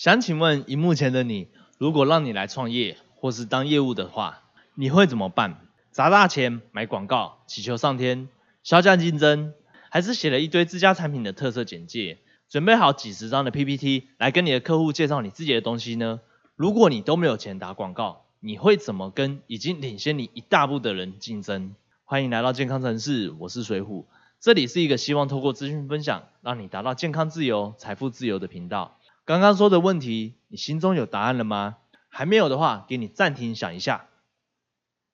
想请问，荧幕前的你，如果让你来创业或是当业务的话，你会怎么办？砸大钱买广告，祈求上天，削价竞争，还是写了一堆自家产品的特色简介，准备好几十张的 PPT 来跟你的客户介绍你自己的东西呢？如果你都没有钱打广告，你会怎么跟已经领先你一大步的人竞争？欢迎来到健康城市，我是水虎，这里是一个希望透过资讯分享，让你达到健康自由、财富自由的频道。刚刚说的问题，你心中有答案了吗？还没有的话，给你暂停想一下。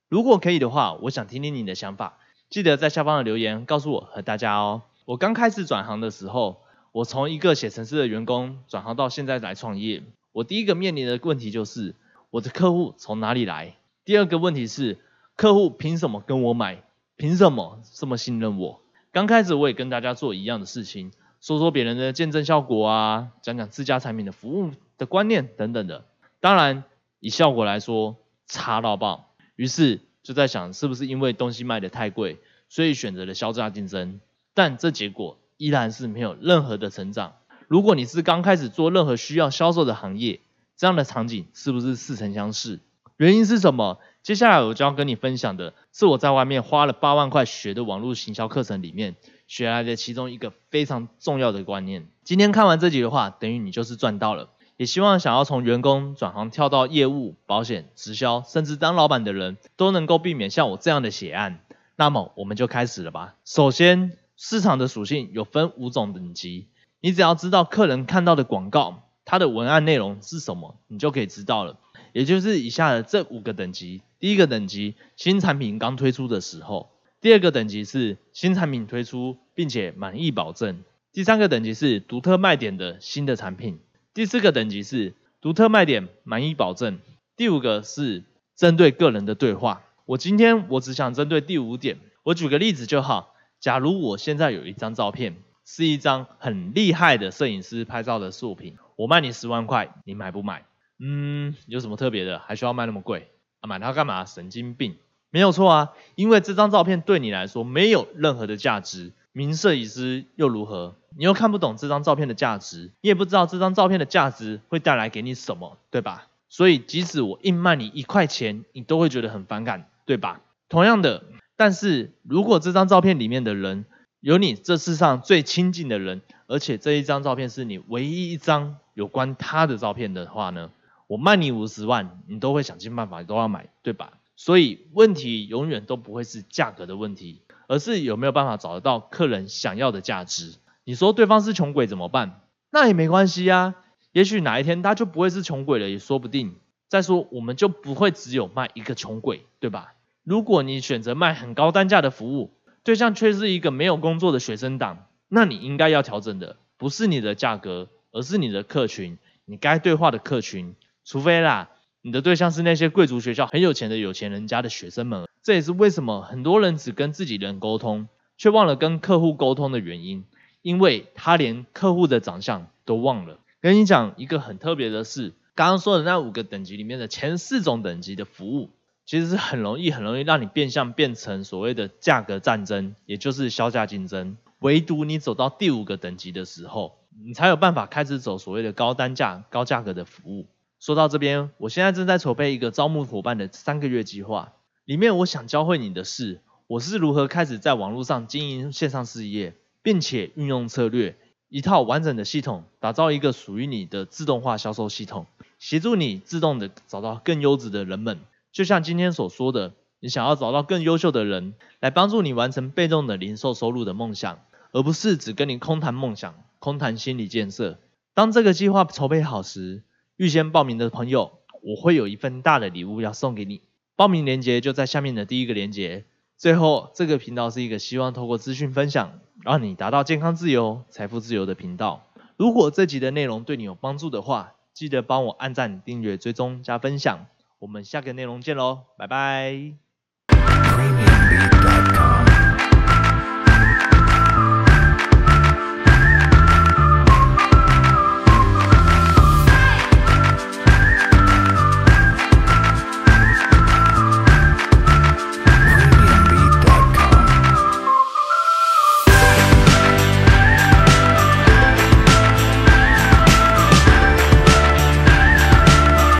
如果可以的话，我想听听你的想法，记得在下方的留言告诉我和大家哦。我刚开始转行的时候，我从一个写程式的员工转行到现在来创业，我第一个面临的问题就是我的客户从哪里来？第二个问题是客户凭什么跟我买？凭什么这么信任我？刚开始我也跟大家做一样的事情。说说别人的见证效果啊，讲讲自家产品的服务的观念等等的。当然，以效果来说，差到爆。于是就在想，是不是因为东西卖的太贵，所以选择了销价竞争？但这结果依然是没有任何的成长。如果你是刚开始做任何需要销售的行业，这样的场景是不是似曾相识？原因是什么？接下来我将要跟你分享的是我在外面花了八万块学的网络行销课程里面。学来的其中一个非常重要的观念。今天看完这集的话，等于你就是赚到了。也希望想要从员工转行跳到业务、保险、直销，甚至当老板的人都能够避免像我这样的血案。那么我们就开始了吧。首先，市场的属性有分五种等级，你只要知道客人看到的广告，它的文案内容是什么，你就可以知道了。也就是以下的这五个等级。第一个等级，新产品刚推出的时候。第二个等级是新产品推出并且满意保证，第三个等级是独特卖点的新的产品，第四个等级是独特卖点满意保证，第五个是针对个人的对话。我今天我只想针对第五点，我举个例子就好。假如我现在有一张照片，是一张很厉害的摄影师拍照的作品，我卖你十万块，你买不买？嗯，有什么特别的？还需要卖那么贵？啊，买它干嘛？神经病！没有错啊，因为这张照片对你来说没有任何的价值，名摄影师又如何？你又看不懂这张照片的价值，你也不知道这张照片的价值会带来给你什么，对吧？所以即使我硬卖你一块钱，你都会觉得很反感，对吧？同样的，但是如果这张照片里面的人有你这世上最亲近的人，而且这一张照片是你唯一一张有关他的照片的话呢，我卖你五十万，你都会想尽办法都要买，对吧？所以问题永远都不会是价格的问题，而是有没有办法找得到客人想要的价值。你说对方是穷鬼怎么办？那也没关系啊，也许哪一天他就不会是穷鬼了，也说不定。再说我们就不会只有卖一个穷鬼，对吧？如果你选择卖很高单价的服务，对象却是一个没有工作的学生党，那你应该要调整的不是你的价格，而是你的客群，你该对话的客群。除非啦。你的对象是那些贵族学校很有钱的有钱人家的学生们，这也是为什么很多人只跟自己人沟通，却忘了跟客户沟通的原因，因为他连客户的长相都忘了。跟你讲一个很特别的事，刚刚说的那五个等级里面的前四种等级的服务，其实是很容易很容易让你变相变成所谓的价格战争，也就是销价竞争。唯独你走到第五个等级的时候，你才有办法开始走所谓的高单价、高价格的服务。说到这边，我现在正在筹备一个招募伙伴的三个月计划，里面我想教会你的是，我是如何开始在网络上经营线上事业，并且运用策略，一套完整的系统，打造一个属于你的自动化销售系统，协助你自动的找到更优质的人们。就像今天所说的，你想要找到更优秀的人，来帮助你完成被动的零售收入的梦想，而不是只跟你空谈梦想，空谈心理建设。当这个计划筹备好时，预先报名的朋友，我会有一份大的礼物要送给你。报名链接就在下面的第一个链接。最后，这个频道是一个希望透过资讯分享，让你达到健康自由、财富自由的频道。如果这集的内容对你有帮助的话，记得帮我按赞、订阅、追踪、加分享。我们下个内容见喽，拜拜。